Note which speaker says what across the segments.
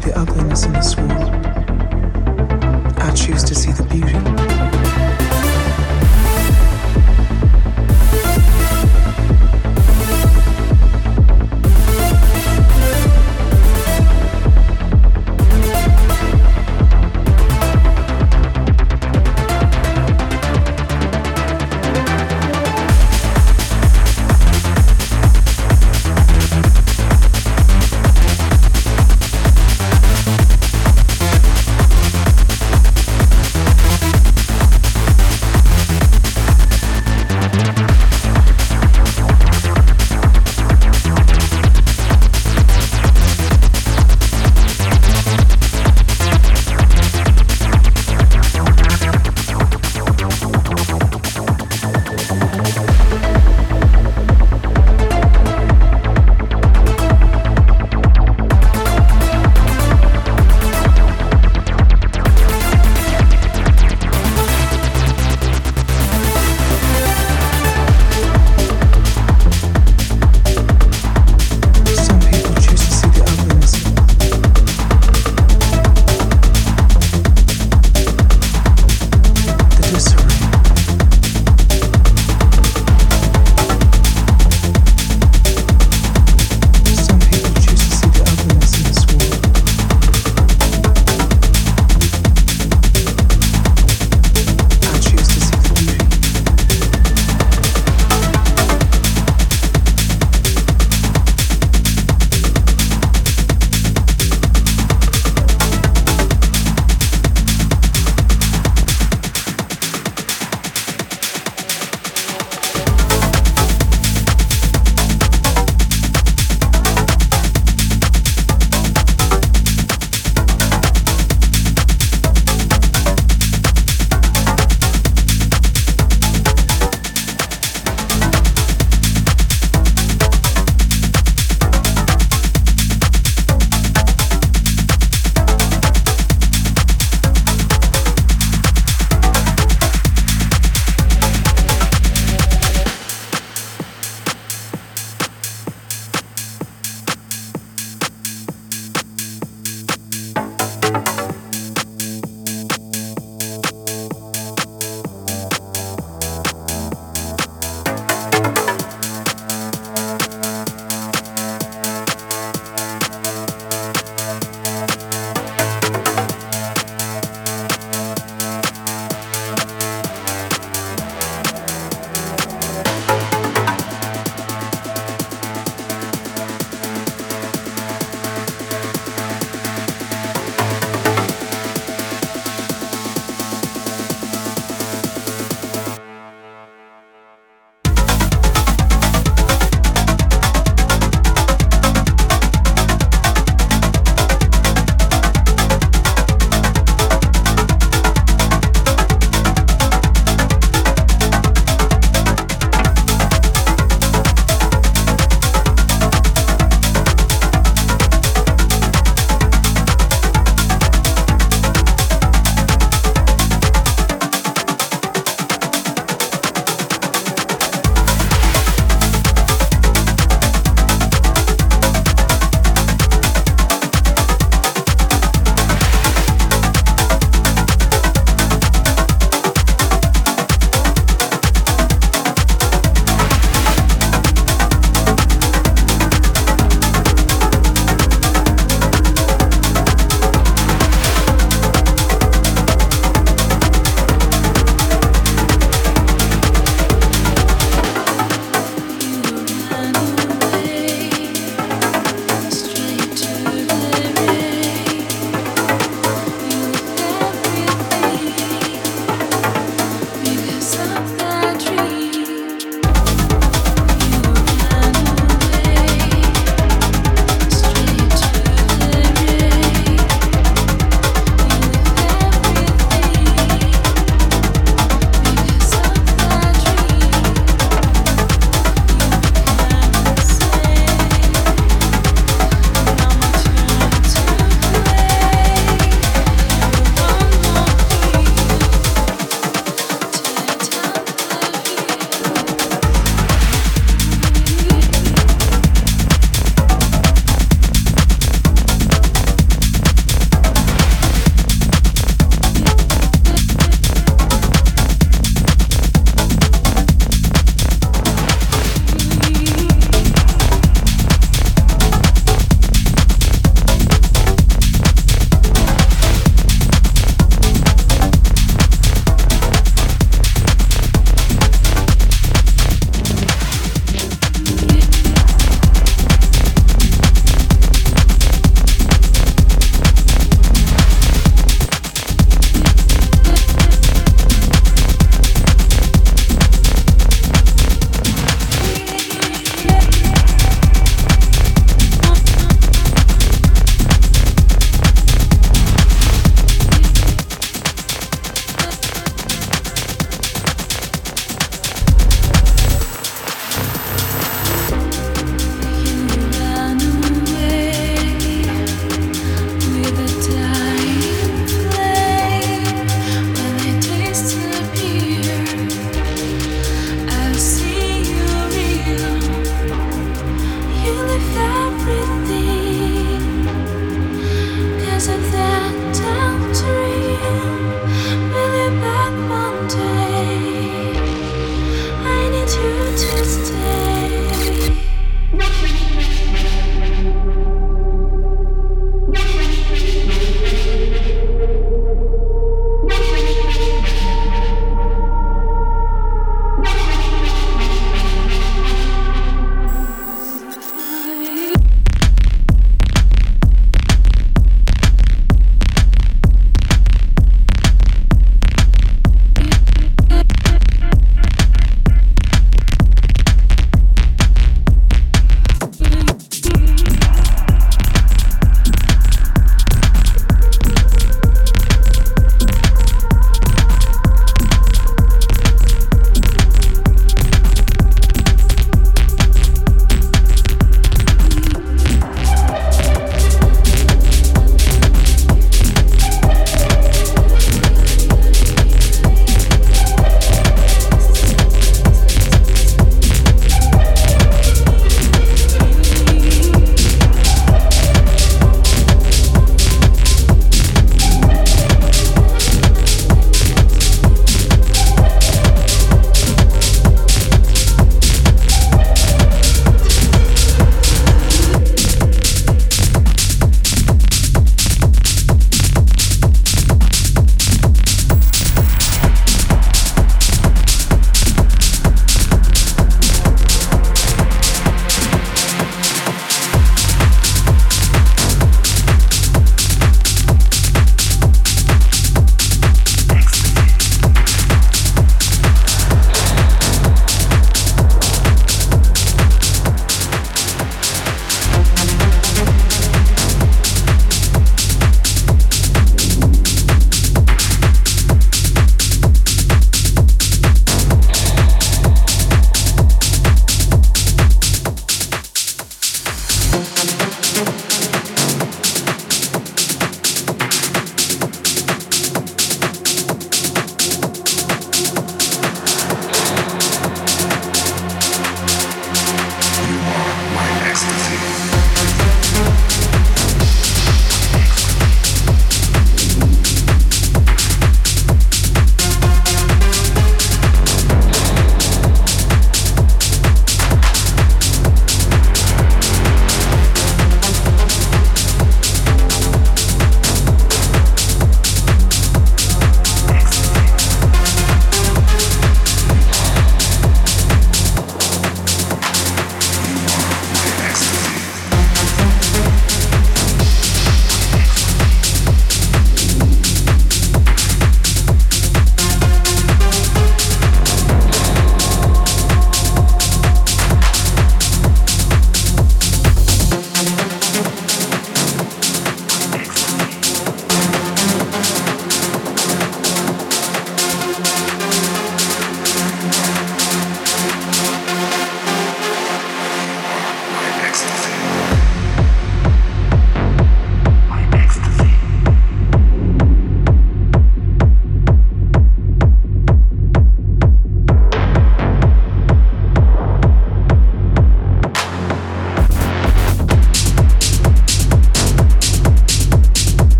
Speaker 1: c'était avant.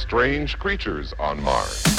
Speaker 1: Strange creatures on Mars.